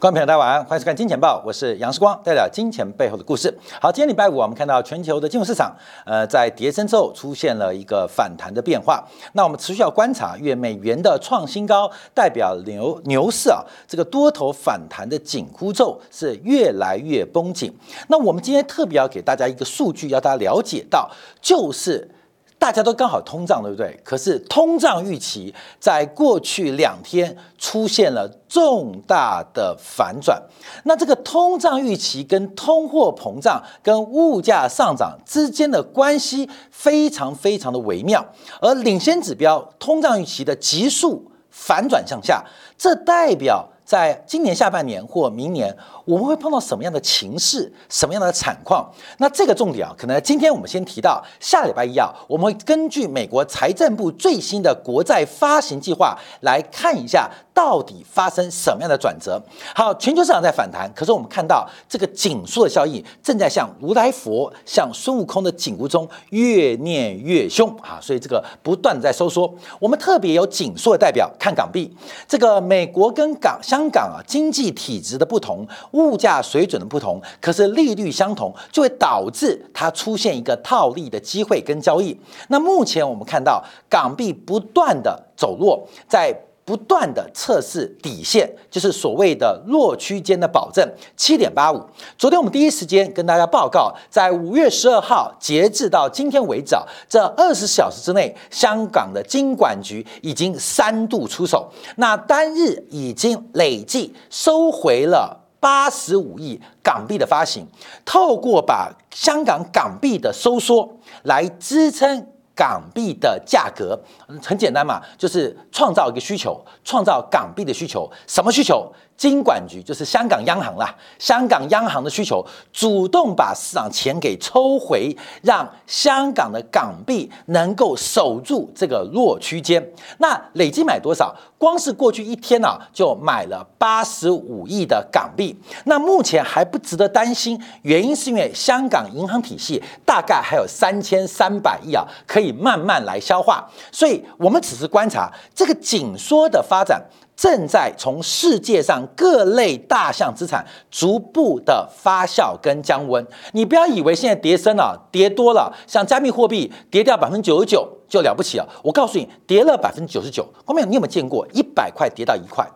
观众朋友，大家晚安，欢迎收看《金钱报》，我是杨世光，带来金钱背后的故事。好，今天礼拜五，我们看到全球的金融市场，呃，在跌升之后出现了一个反弹的变化。那我们持续要观察，因为美元的创新高代表牛牛市啊，这个多头反弹的紧箍咒是越来越绷紧。那我们今天特别要给大家一个数据，要大家了解到，就是。大家都刚好通胀，对不对？可是通胀预期在过去两天出现了重大的反转。那这个通胀预期跟通货膨胀、跟物价上涨之间的关系非常非常的微妙。而领先指标通胀预期的急速反转向下，这代表。在今年下半年或明年，我们会碰到什么样的情势，什么样的惨况？那这个重点啊，可能今天我们先提到，下礼拜一啊，我们会根据美国财政部最新的国债发行计划来看一下。到底发生什么样的转折？好，全球市场在反弹，可是我们看到这个紧缩的效应正在像如来佛、像孙悟空的紧箍中越念越凶啊！所以这个不断在收缩。我们特别有紧缩的代表看港币，这个美国跟港相、香港啊经济体制的不同，物价水准的不同，可是利率相同，就会导致它出现一个套利的机会跟交易。那目前我们看到港币不断的走弱，在。不断的测试底线，就是所谓的弱区间的保证，七点八五。昨天我们第一时间跟大家报告，在五月十二号截至到今天为止啊，这二十小时之内，香港的金管局已经三度出手，那单日已经累计收回了八十五亿港币的发行，透过把香港港币的收缩来支撑。港币的价格很简单嘛，就是创造一个需求，创造港币的需求，什么需求？金管局就是香港央行啦，香港央行的需求，主动把市场钱给抽回，让香港的港币能够守住这个弱区间。那累计买多少？光是过去一天呢，就买了八十五亿的港币。那目前还不值得担心，原因是因为香港银行体系大概还有三千三百亿啊，可以慢慢来消化。所以我们只是观察这个紧缩的发展。正在从世界上各类大项资产逐步的发酵跟降温。你不要以为现在跌深了，跌多了，像加密货币跌掉百分之九十九就了不起了。我告诉你，跌了百分之九十九，后面你有没有见过一百块跌到一块？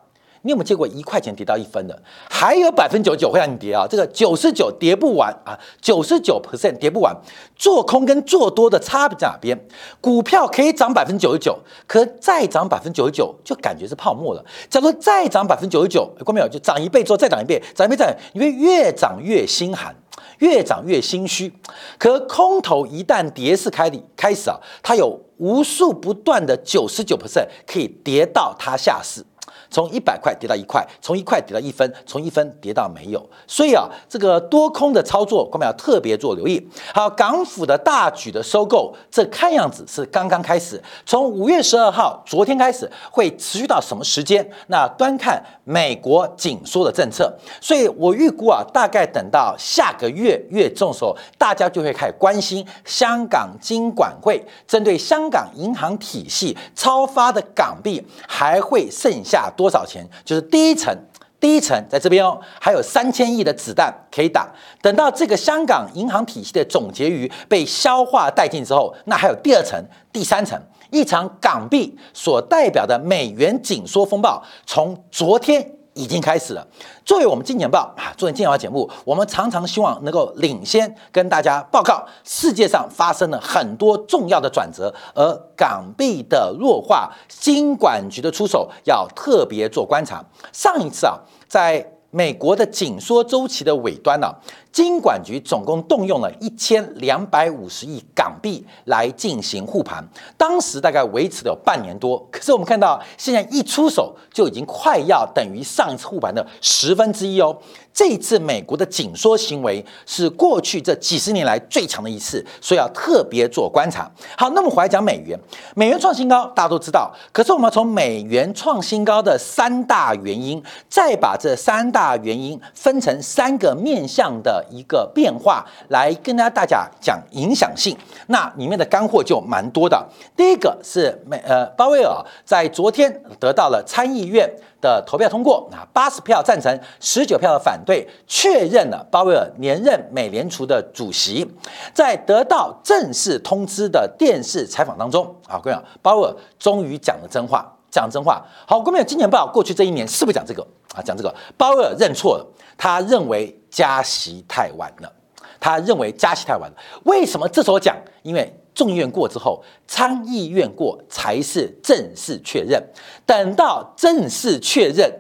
你有没有见过一块钱跌到一分的？还有百分之九十九会让你跌啊！这个九十九跌不完啊，九十九 percent 跌不完。做空跟做多的差别在哪边？股票可以涨百分之九十九，可再涨百分之九十九就感觉是泡沫了。假如再涨百分之九十九，过没有？就涨一倍之后再涨一倍，涨一倍再，你会越涨越心寒，越涨越心虚。可空头一旦跌势开里开始啊，它有无数不断的九十九 percent 可以跌到它下市。从一百块跌到一块，从一块跌到一分，从一分跌到没有。所以啊，这个多空的操作，我们要特别做留意。好，港府的大举的收购，这看样子是刚刚开始。从五月十二号，昨天开始，会持续到什么时间？那端看美国紧缩的政策。所以我预估啊，大概等到下个月月中的时候，大家就会开始关心香港金管会针对香港银行体系超发的港币还会剩下打。多少钱？就是第一层，第一层在这边哦，还有三千亿的子弹可以打。等到这个香港银行体系的总结余被消化殆尽之后，那还有第二层、第三层。一场港币所代表的美元紧缩风暴，从昨天。已经开始了。作为我们金钱报啊，作为金钱报节目，我们常常希望能够领先跟大家报告世界上发生了很多重要的转折，而港币的弱化，金管局的出手要特别做观察。上一次啊，在美国的紧缩周期的尾端呢。金管局总共动用了一千两百五十亿港币来进行护盘，当时大概维持了半年多。可是我们看到，现在一出手就已经快要等于上一次护盘的十分之一哦。这一次美国的紧缩行为是过去这几十年来最强的一次，所以要特别做观察。好，那么回来讲美元，美元创新高，大家都知道。可是我们从美元创新高的三大原因，再把这三大原因分成三个面向的。一个变化，来跟大家大家讲影响性。那里面的干货就蛮多的。第一个是美呃鲍威尔在昨天得到了参议院的投票通过，啊八十票赞成，十九票的反对，确认了鲍威尔连任美联储的主席。在得到正式通知的电视采访当中，啊，各位讲，鲍威尔终于讲了真话。讲真话，好，各位有金钱报过去这一年是不是讲这个啊？讲这个，鲍威尔认错了，他认为加息太晚了，他认为加息太晚了。为什么这时候讲？因为众议院过之后，参议院过才是正式确认。等到正式确认。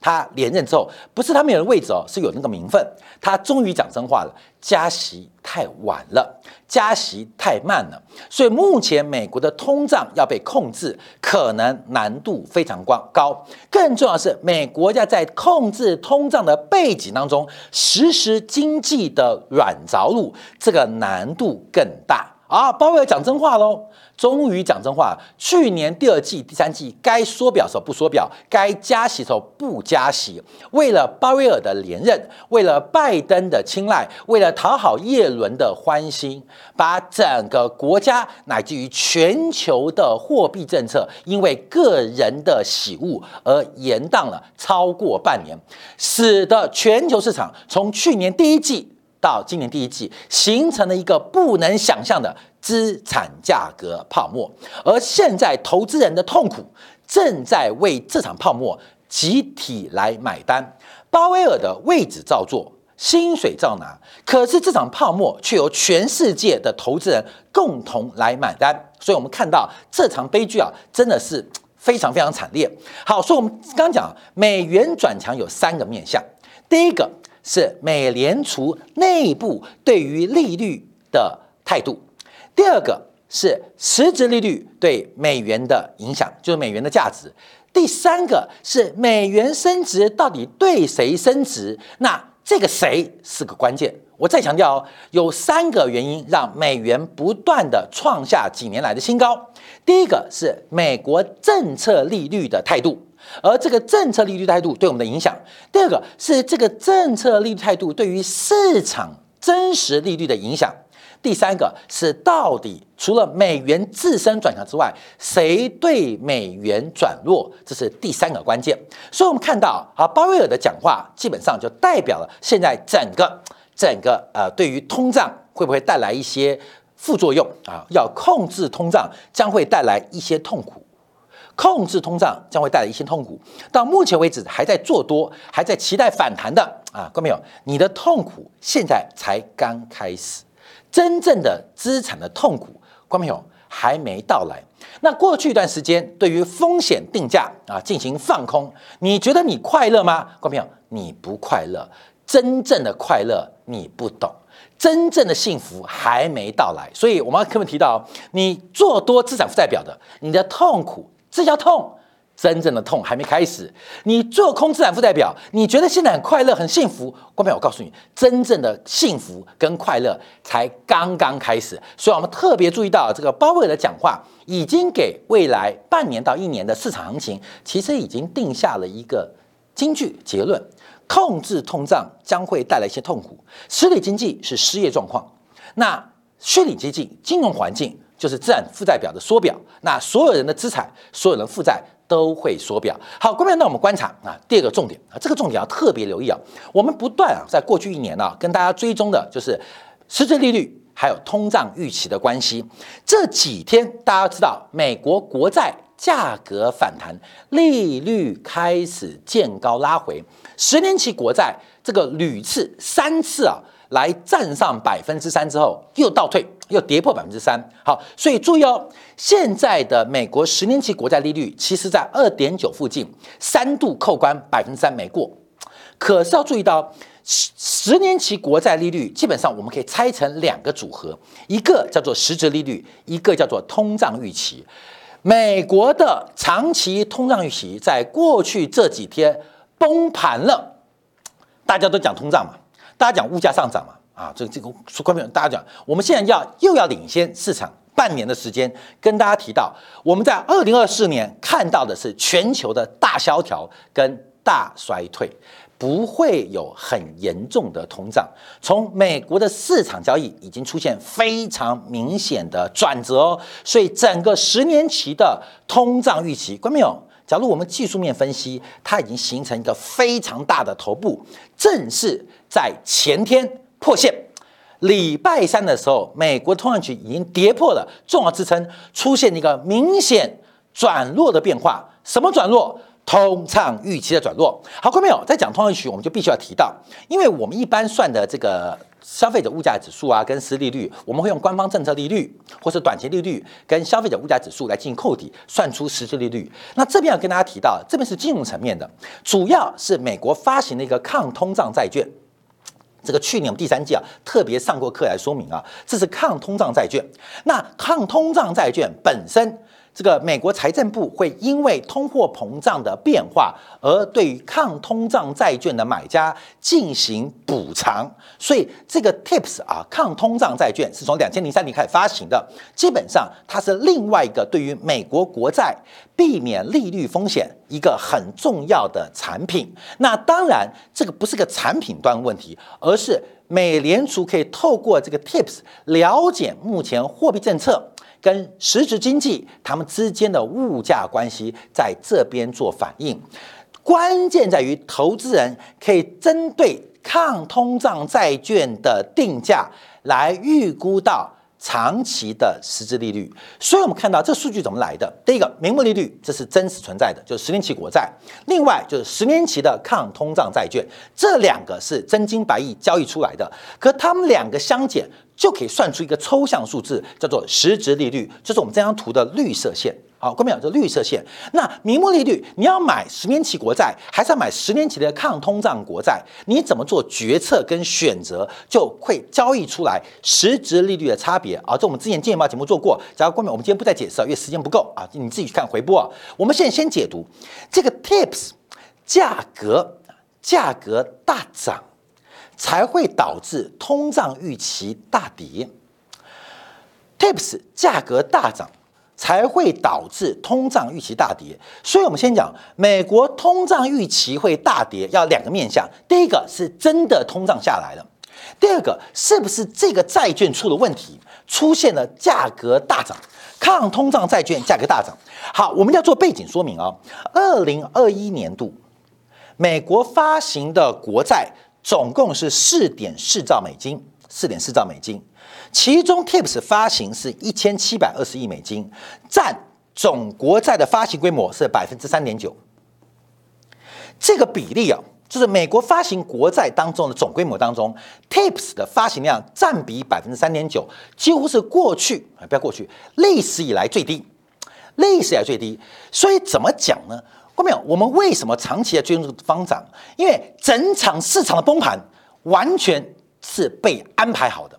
他连任之后，不是他没有位置哦，是有那个名分。他终于讲真话了，加息太晚了，加息太慢了，所以目前美国的通胀要被控制，可能难度非常高。高，更重要是，美国要在控制通胀的背景当中实施经济的软着陆，这个难度更大。啊，鲍威尔讲真话喽，终于讲真话。去年第二季、第三季该缩表时候不缩表，该加息时候不加息。为了鲍威尔的连任，为了拜登的青睐，为了讨好耶伦的欢心，把整个国家乃至于全球的货币政策，因为个人的喜恶而延宕了超过半年，使得全球市场从去年第一季。到今年第一季，形成了一个不能想象的资产价格泡沫，而现在投资人的痛苦正在为这场泡沫集体来买单。鲍威尔的位置照做，薪水照拿，可是这场泡沫却由全世界的投资人共同来买单。所以，我们看到这场悲剧啊，真的是非常非常惨烈。好，所以我们刚讲美元转强有三个面向，第一个。是美联储内部对于利率的态度，第二个是实质利率对美元的影响，就是美元的价值。第三个是美元升值到底对谁升值？那这个谁是个关键？我再强调哦，有三个原因让美元不断的创下几年来的新高。第一个是美国政策利率的态度。而这个政策利率态度对我们的影响，第二个是这个政策利率态度对于市场真实利率的影响，第三个是到底除了美元自身转强之外，谁对美元转弱，这是第三个关键。所以，我们看到啊，鲍威尔的讲话基本上就代表了现在整个整个呃，对于通胀会不会带来一些副作用啊？要控制通胀将会带来一些痛苦。控制通胀将会带来一些痛苦。到目前为止，还在做多、还在期待反弹的啊，各位朋友，你的痛苦现在才刚开始，真正的资产的痛苦，观众朋友还没到来。那过去一段时间，对于风险定价啊进行放空，你觉得你快乐吗？观众朋友，你不快乐，真正的快乐你不懂，真正的幸福还没到来。所以我们刚刚提到，你做多资产负债表的，你的痛苦。这叫痛，真正的痛还没开始。你做空资产负债表，你觉得现在很快乐、很幸福？关众我告诉你，真正的幸福跟快乐才刚刚开始。所以，我们特别注意到这个鲍威尔的讲话，已经给未来半年到一年的市场行情，其实已经定下了一个金句结论：控制通胀将会带来一些痛苦。实体经济是失业状况，那虚拟经济、金融环境。就是资产负债表的缩表，那所有人的资产、所有人负债都会缩表。好，各位，那我们观察啊，第二个重点啊，这个重点要特别留意啊。我们不断啊，在过去一年呢，跟大家追踪的就是实质利率还有通胀预期的关系。这几天大家知道，美国国债价格反弹，利率开始见高拉回，十年期国债这个屡次三次啊。来站上百分之三之后，又倒退，又跌破百分之三。好，所以注意哦，现在的美国十年期国债利率其实在二点九附近，三度扣关百分之三没过。可是要注意到，十十年期国债利率基本上我们可以拆成两个组合，一个叫做实质利率，一个叫做通胀预期。美国的长期通胀预期在过去这几天崩盘了，大家都讲通胀嘛。大家讲物价上涨嘛，啊，这这个说关键，大家讲，我们现在要又要领先市场半年的时间，跟大家提到，我们在二零二四年看到的是全球的大萧条跟大衰退，不会有很严重的通胀。从美国的市场交易已经出现非常明显的转折哦，所以整个十年期的通胀预期，关没有？假如我们技术面分析，它已经形成一个非常大的头部，正是在前天破线。礼拜三的时候，美国通胀局已经跌破了重要支撑，出现一个明显转弱的变化。什么转弱？通胀预期的转弱。好，各位朋友，在讲通胀预期，我们就必须要提到，因为我们一般算的这个消费者物价指数啊，跟实利率，我们会用官方政策利率或是短期利率跟消费者物价指数来进行扣抵，算出实质利率。那这边要跟大家提到，这边是金融层面的，主要是美国发行的一个抗通胀债券。这个去年我们第三季啊，特别上过课来说明啊，这是抗通胀债券。那抗通胀债券本身。这个美国财政部会因为通货膨胀的变化而对于抗通胀债券的买家进行补偿，所以这个 TIPS 啊，抗通胀债券是从两千零三年开始发行的，基本上它是另外一个对于美国国债避免利率风险一个很重要的产品。那当然，这个不是个产品端问题，而是美联储可以透过这个 TIPS 了解目前货币政策。跟实质经济它们之间的物价关系在这边做反应，关键在于投资人可以针对抗通胀债券的定价来预估到。长期的实质利率，所以我们看到这数据怎么来的？第一个，名目利率，这是真实存在的，就是十年期国债；另外就是十年期的抗通胀债券，这两个是真金白银交易出来的。可它们两个相减，就可以算出一个抽象数字，叫做实质利率，就是我们这张图的绿色线。好，关明这绿色线。那名目利率，你要买十年期国债，还是要买十年期的抗通胀国债？你怎么做决策跟选择，就会交易出来实质利率的差别啊！这我们之前健报节目做过。假如关明，我们今天不再解释了，因为时间不够啊，你自己去看回播啊。我们现在先解读这个 TIPS 价格，价格大涨才会导致通胀预期大跌。TIPS 价格大涨。才会导致通胀预期大跌，所以我们先讲美国通胀预期会大跌，要两个面向。第一个是真的通胀下来了，第二个是不是这个债券出了问题，出现了价格大涨，抗通胀债券价格大涨。好，我们要做背景说明啊。二零二一年度美国发行的国债总共是四点四兆美金，四点四兆美金。其中，TIPS 发行是一千七百二十亿美金，占总国债的发行规模是百分之三点九。这个比例啊，就是美国发行国债当中的总规模当中，TIPS 的发行量占比百分之三点九，几乎是过去啊，不要过去，历史以来最低，历史以来最低。所以怎么讲呢？看没有？我们为什么长期的追逐方涨？因为整场市场的崩盘完全是被安排好的。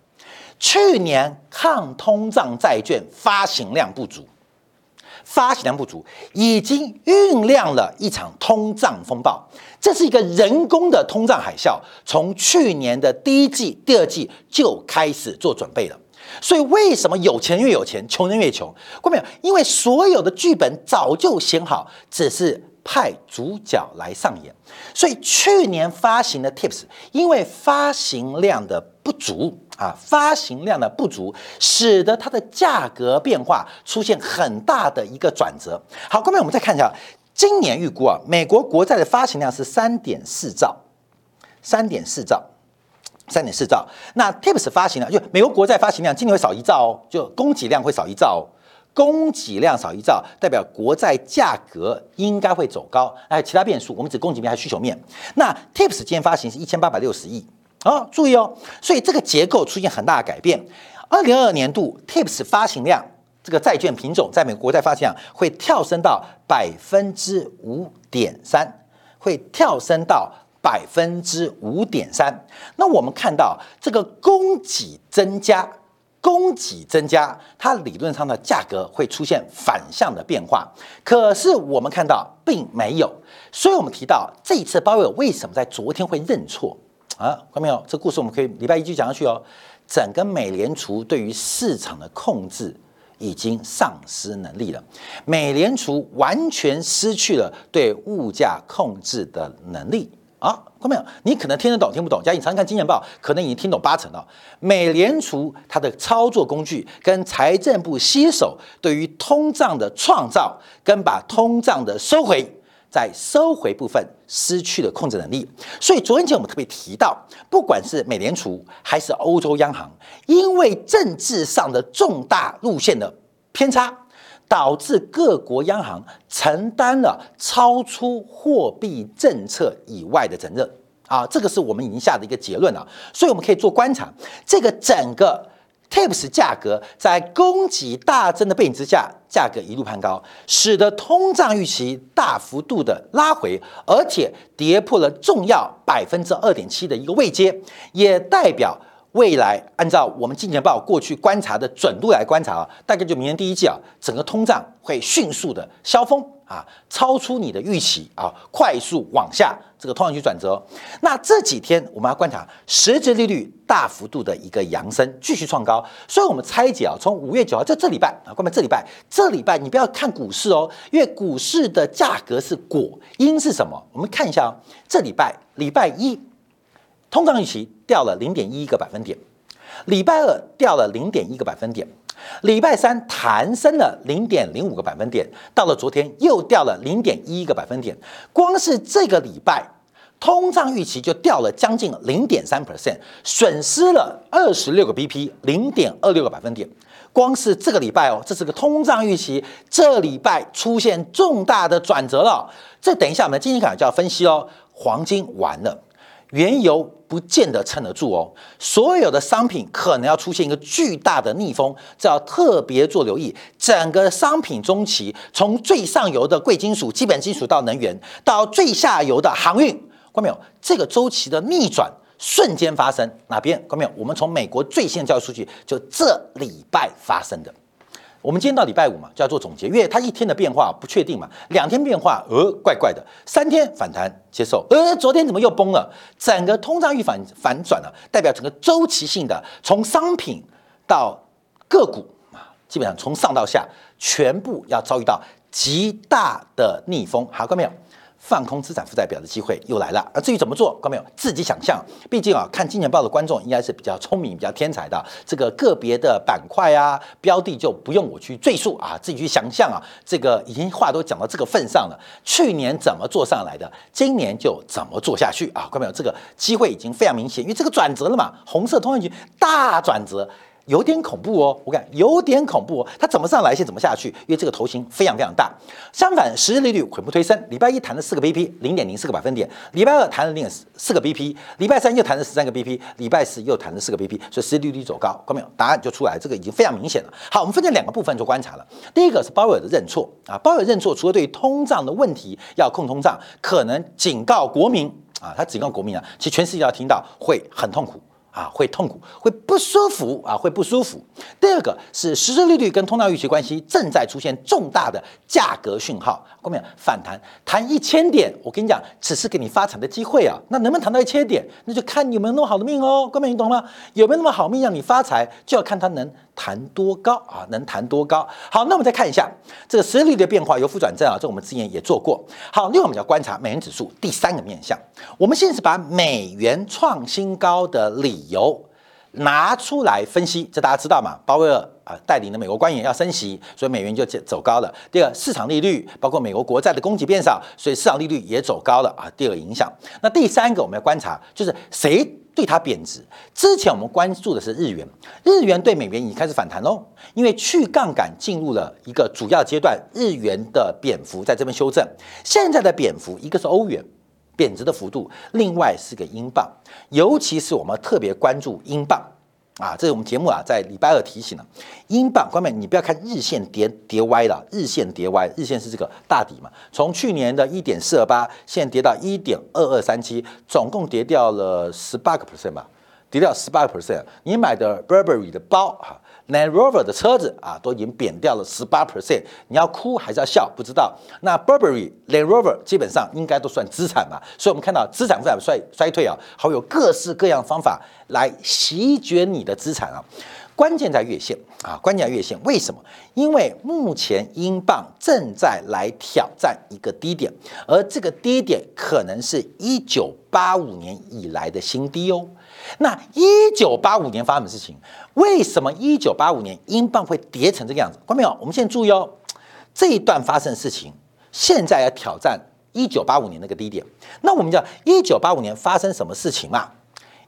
去年抗通胀债券发行量不足，发行量不足已经酝酿了一场通胀风暴，这是一个人工的通胀海啸，从去年的第一季、第二季就开始做准备了。所以为什么有钱越有钱，穷人越穷？过没有？因为所有的剧本早就写好，只是派主角来上演。所以去年发行的 Tips，因为发行量的不足。啊，发行量的不足，使得它的价格变化出现很大的一个转折。好，后面我们再看一下，今年预估啊，美国国债的发行量是三点四兆，三点四兆，三点四兆。那 TIPS 发行量，就美国国债发行量今年会少一兆哦，就供给量会少一兆哦，供给量少一兆，代表国债价格应该会走高。还有其他变数，我们只供给面还是需求面。那 TIPS 今天发行是一千八百六十亿。哦，注意哦，所以这个结构出现很大的改变。二零二二年度 TIPS 发行量，这个债券品种在美国国债发行量会跳升到百分之五点三，会跳升到百分之五点三。那我们看到这个供给增加，供给增加，它理论上的价格会出现反向的变化。可是我们看到并没有，所以我们提到这一次鲍威尔为什么在昨天会认错？啊，看到没有？这故事我们可以礼拜一继续讲下去哦。整个美联储对于市场的控制已经丧失能力了，美联储完全失去了对物价控制的能力啊，看没有？你可能听得懂，听不懂。假如你常看《金钱报》，可能已经听懂八成了。美联储它的操作工具跟财政部携手，对于通胀的创造跟把通胀的收回。在收回部分失去了控制能力，所以昨天前我们特别提到，不管是美联储还是欧洲央行，因为政治上的重大路线的偏差，导致各国央行承担了超出货币政策以外的责任啊，这个是我们已经下的一个结论了，所以我们可以做观察，这个整个。TIPS 价格在供给大增的背景之下，价格一路攀高，使得通胀预期大幅度的拉回，而且跌破了重要百分之二点七的一个位阶，也代表未来按照我们金钱报过去观察的准度来观察啊，大概就明年第一季啊，整个通胀会迅速的消峰。啊，超出你的预期啊，快速往下，这个通胀去转折。那这几天我们要观察实质利率大幅度的一个扬升，继续创高。所以，我们拆解啊，从五月九号这这礼拜啊，关门这礼拜，这礼拜你不要看股市哦，因为股市的价格是果，因是什么？我们看一下哦，这礼拜礼拜一，通胀预期掉了零点一个百分点，礼拜二掉了零点一个百分点。礼拜三弹升了零点零五个百分点，到了昨天又掉了零点一个百分点。光是这个礼拜，通胀预期就掉了将近零点三 percent，损失了二十六个 BP，零点二六个百分点。光是这个礼拜哦，这是个通胀预期，这礼拜出现重大的转折了。这等一下我们经济卡就要分析哦。黄金完了。原油不见得撑得住哦，所有的商品可能要出现一个巨大的逆风，这要特别做留意。整个商品中期，从最上游的贵金属、基本金属到能源，到最下游的航运，看没有？这个周期的逆转瞬间发生，哪边？看没有？我们从美国最新的交易数据，就这礼拜发生的。我们今天到礼拜五嘛，就要做总结，因为它一天的变化不确定嘛，两天变化，呃，怪怪的，三天反弹接受，呃，昨天怎么又崩了？整个通胀预反反转了，代表整个周期性的，从商品到个股啊，基本上从上到下全部要遭遇到极大的逆风，好，看到没有？放空资产负债表的机会又来了，而至于怎么做，看到没有？自己想象。毕竟啊，看金钱报的观众应该是比较聪明、比较天才的。这个个别的板块啊、标的就不用我去赘述啊，自己去想象啊。这个已经话都讲到这个份上了，去年怎么做上来的，今年就怎么做下去啊？看到没有？这个机会已经非常明显，因为这个转折了嘛，红色通讯局大转折。有点恐怖哦，我看有点恐怖哦，它怎么上来先怎么下去？因为这个头型非常非常大。相反，实际利率稳步推升，礼拜一谈了四个 BP，零点零四个百分点；礼拜二谈了零点四个 BP，礼拜三又谈了十三个 BP，礼拜四又谈了四个 BP，所以实际利率走高，看到没有？答案就出来，这个已经非常明显了。好，我们分成两个部分做观察了。第一个是鲍威尔的认错啊，鲍威尔认错，除了对通胀的问题要控通胀，可能警告国民啊，他警告国民啊，其实全世界要听到会很痛苦。啊，会痛苦，会不舒服啊，会不舒服。第二个是实质利率跟通胀预期关系正在出现重大的价格讯号，后面反弹，弹一千点，我跟你讲，只是给你发财的机会啊。那能不能弹到一千点，那就看你有没有那么好的命哦，各位你懂吗？有没有那么好命让你发财，就要看它能。弹多高啊？能弹多高？好，那我们再看一下这个实力的变化，由负转正啊，这我们之前也做过。好，另外我们要观察美元指数第三个面向。我们现在是把美元创新高的理由拿出来分析，这大家知道嘛？鲍威尔啊带领的美国官员要升息，所以美元就走高了。第二，市场利率包括美国国债的供给变少，所以市场利率也走高了啊。第二个影响。那第三个我们要观察，就是谁？对它贬值，之前我们关注的是日元，日元对美元已经开始反弹喽，因为去杠杆进入了一个主要阶段，日元的贬幅在这边修正。现在的贬幅，一个是欧元贬值的幅度，另外是个英镑，尤其是我们特别关注英镑。啊，这是我们节目啊，在礼拜二提醒了，英镑方面，你不要看日线跌跌歪了，日线跌歪，日线是这个大底嘛，从去年的一点四二八，现在跌到一点二二三七，总共跌掉了十八个 percent 吧，跌掉十八个 percent，你买的 Burberry 的包哈。Land Rover 的车子啊，都已经贬掉了十八 percent，你要哭还是要笑？不知道。那 Burberry、Land Rover 基本上应该都算资产吧，所以我们看到资产负债衰衰退啊，还有各式各样方法来席卷你的资产啊。关键在月线啊，关键在月线。为什么？因为目前英镑正在来挑战一个低点，而这个低点可能是一九八五年以来的新低哦。那一九八五年发生的事情？为什么一九八五年英镑会跌成这个样子？观众朋友，我们现在注意哦，这一段发生的事情，现在要挑战一九八五年那个低点。那我们讲一九八五年发生什么事情嘛？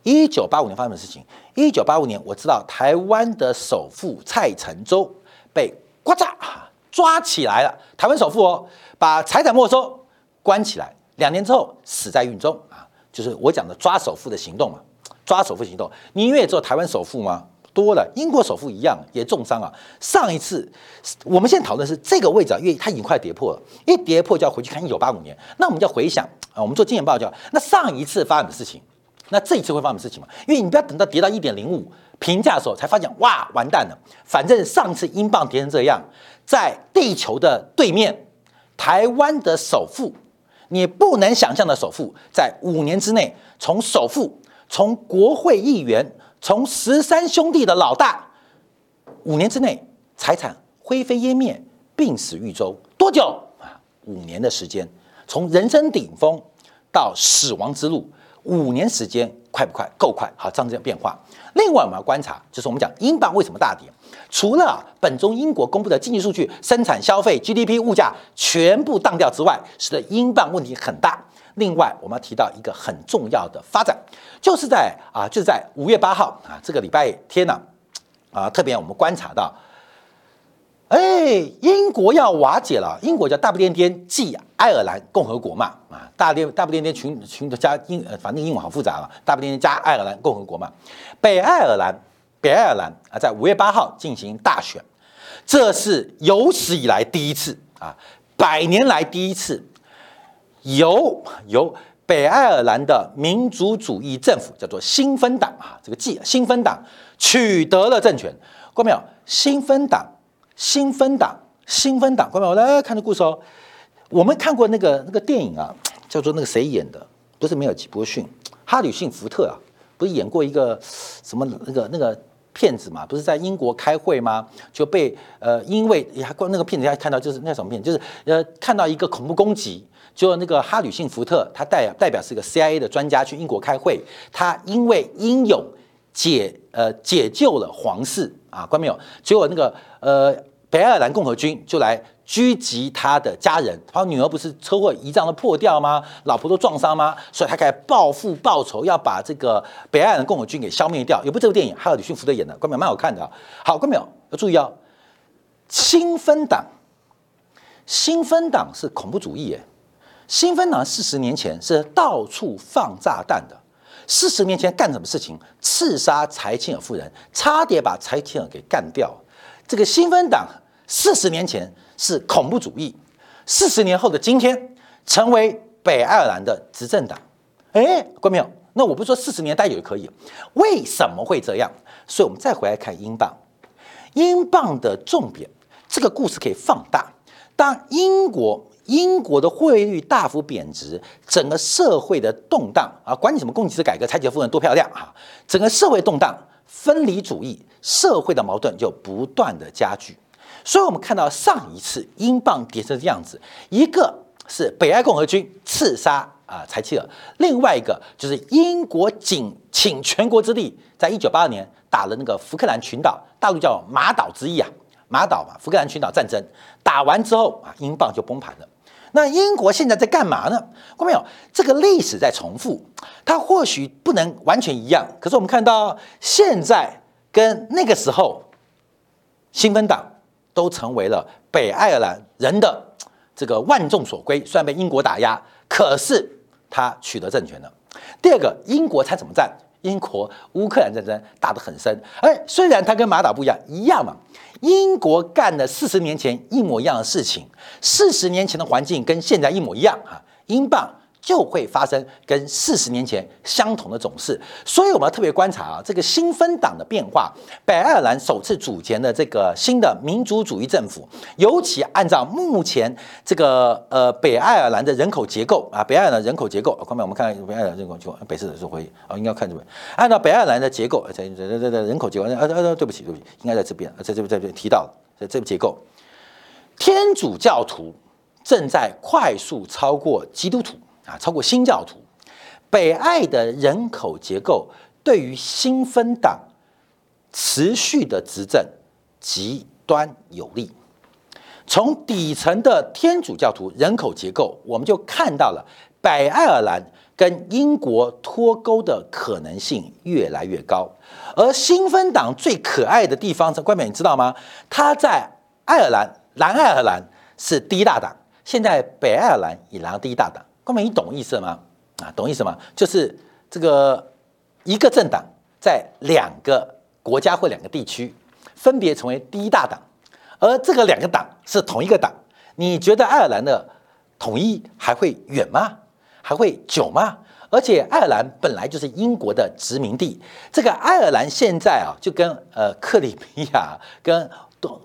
一九八五年发生的事情，一九八五年我知道台湾的首富蔡成洲被呱嚓抓起来了，台湾首富哦，把财产没收，关起来，两年之后死在狱中啊，就是我讲的抓首富的行动嘛，抓首富行动，你愿意做台湾首富吗？多了，英国首富一样也重伤啊。上一次我们现在讨论是这个位置啊，因为它已经快跌破了，一跌破就要回去看一九八五年，那我们就要回想啊，我们做经验报叫那上一次发生的事情。那这一次会发生什么事情吗？因为你不要等到跌到一点零五评价的时候才发现，哇，完蛋了！反正上次英镑跌成这样，在地球的对面，台湾的首富，你不能想象的首富，在五年之内，从首富，从国会议员，从十三兄弟的老大，五年之内财产灰飞烟灭，病死狱中，多久啊？五年的时间，从人生顶峰到死亡之路。五年时间快不快？够快，好，这样变化。另外，我们要观察，就是我们讲英镑为什么大跌？除了本周英国公布的经济数据、生产、消费、GDP、物价全部荡掉之外，使得英镑问题很大。另外，我们要提到一个很重要的发展，就是在啊，就是在五月八号啊，这个礼拜天呢，啊，特别我们观察到。哎，英国要瓦解了。英国叫大不列颠继爱尔兰共和国嘛，啊，大列大不列颠群群加英，反正英文好复杂了。大不列颠加爱尔兰共和国嘛，北爱尔兰，北爱尔兰啊，在五月八号进行大选，这是有史以来第一次啊，百年来第一次，由由北爱尔兰的民族主义政府叫做新芬党啊，这个记新芬党取得了政权。过没有？新芬党。新芬党，新芬党，各位，我来看这故事哦。我们看过那个那个电影啊，叫做那个谁演的？不是梅尔吉波逊，哈里逊福特啊，不是演过一个什么那个那个骗子嘛？不是在英国开会吗？就被呃，因为还关那个骗子，家看到就是那什么骗，就是呃，看到一个恐怖攻击，就那个哈里逊福特，他代代表是一个 CIA 的专家去英国开会，他因为英勇解呃解救了皇室。啊，关没有？结果那个呃，北爱尔兰共和军就来狙击他的家人，他女儿不是车祸胰脏都破掉吗？老婆都撞伤吗？所以他开始报复报仇，要把这个北爱尔兰共和军给消灭掉。有部这部电影，还有李逊福特演的，关没有？蛮好看的。好，关没有？要注意哦，新芬党，新芬党是恐怖主义耶。新芬党四十年前是到处放炸弹的。四十年前干什么事情？刺杀柴契尔夫人，差点把柴契尔给干掉。这个新芬党四十年前是恐怖主义，四十年后的今天成为北爱尔兰的执政党。哎，关没有？那我不说四十年代也可以，为什么会这样？所以我们再回来看英镑，英镑的重贬，这个故事可以放大。当英国。英国的汇率大幅贬值，整个社会的动荡啊，管你什么供给制改革、柴契尔夫人多漂亮啊，整个社会动荡、分离主义、社会的矛盾就不断的加剧。所以，我们看到上一次英镑跌成这样子，一个是北爱共和军刺杀啊柴契尔，另外一个就是英国仅请全国之力，在一九八二年打了那个福克兰群岛，大陆叫马岛之役啊，马岛嘛，福克兰群岛战争打完之后啊，英镑就崩盘了。那英国现在在干嘛呢？看到没有？这个历史在重复，它或许不能完全一样。可是我们看到现在跟那个时候，新芬党都成为了北爱尔兰人的这个万众所归。虽然被英国打压，可是他取得政权了。第二个，英国参什么战？英国乌克兰战争打得很深。哎，虽然它跟马岛不一样，一样嘛。英国干了四十年前一模一样的事情，四十年前的环境跟现在一模一样啊！英镑就会发生跟四十年前相同的种事，所以我们要特别观察啊，这个新分党的变化。北爱尔兰首次组建的这个新的民族主义政府，尤其按照目前这个呃北爱尔兰的人口结构啊，北爱尔兰人口结构啊，后面我们看北爱尔兰人口结构，北市的是会议啊，应该看这边，按照北爱尔兰的结构，这这这这人口结构，呃呃呃对不起对不起，应该在这边，在这边在这边提到了，在这个结构，天主教徒正在快速超过基督徒。啊，超过新教徒，北爱的人口结构对于新芬党持续的执政极端有利。从底层的天主教徒人口结构，我们就看到了北爱尔兰跟英国脱钩的可能性越来越高。而新芬党最可爱的地方，在冠冕你知道吗？它在爱尔兰，南爱尔兰是第一大党，现在北爱尔兰也拿第一大党。哥们，你懂意思吗？啊，懂意思吗？就是这个一个政党在两个国家或两个地区分别成为第一大党，而这个两个党是同一个党。你觉得爱尔兰的统一还会远吗？还会久吗？而且爱尔兰本来就是英国的殖民地，这个爱尔兰现在啊，就跟呃克里米亚跟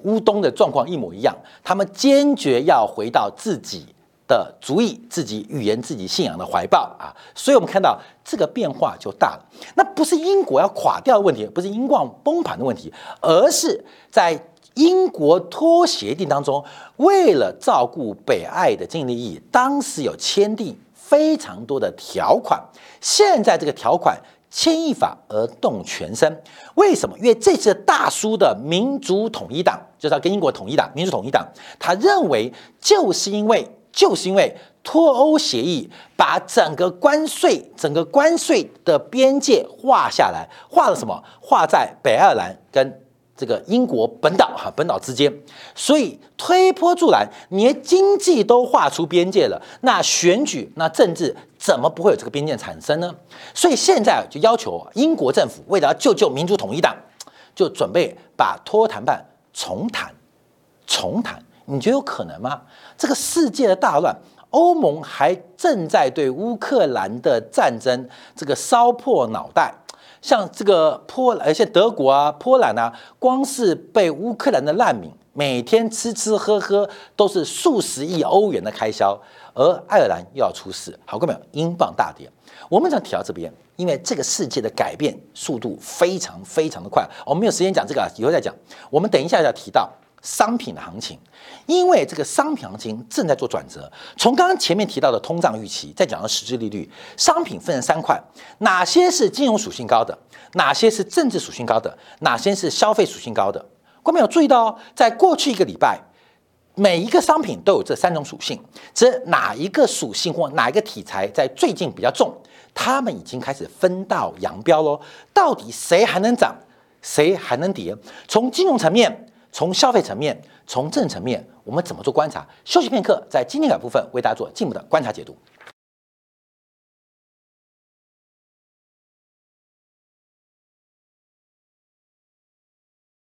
乌东的状况一模一样，他们坚决要回到自己。的足以自己语言、自己信仰的怀抱啊，所以我们看到这个变化就大了。那不是英国要垮掉的问题，不是英镑崩盘的问题，而是在英国脱协定当中，为了照顾北爱的经济利益，当时有签订非常多的条款。现在这个条款牵一发而动全身，为什么？因为这次大叔的民族统一党就是要跟英国统一党，民族统一党，他认为就是因为。就是因为脱欧协议把整个关税、整个关税的边界画下来，画了什么？画在北爱尔兰跟这个英国本岛哈本岛之间，所以推波助澜，连经济都画出边界了，那选举、那政治怎么不会有这个边界产生呢？所以现在就要求英国政府为了要救救民族统一党，就准备把脱欧谈判重谈、重谈。你觉得有可能吗？这个世界的大乱，欧盟还正在对乌克兰的战争这个烧破脑袋。像这个波，而且德国啊、波兰啊，光是被乌克兰的难民每天吃吃喝喝都是数十亿欧元的开销。而爱尔兰又要出事，好，各位朋友，英镑大跌。我们想提到这边，因为这个世界的改变速度非常非常的快。我们没有时间讲这个，以后再讲。我们等一下要提到。商品的行情，因为这个商品行情正在做转折。从刚刚前面提到的通胀预期，再讲到实质利率，商品分成三块：哪些是金融属性高的，哪些是政治属性高的，哪些是消费属性高的。观众有注意到哦，在过去一个礼拜，每一个商品都有这三种属性，这哪一个属性或哪一个题材在最近比较重，他们已经开始分道扬镳喽。到底谁还能涨，谁还能跌？从金融层面。从消费层面，从政层面，我们怎么做观察？休息片刻，在今天的部分为大家做进一步的观察解读。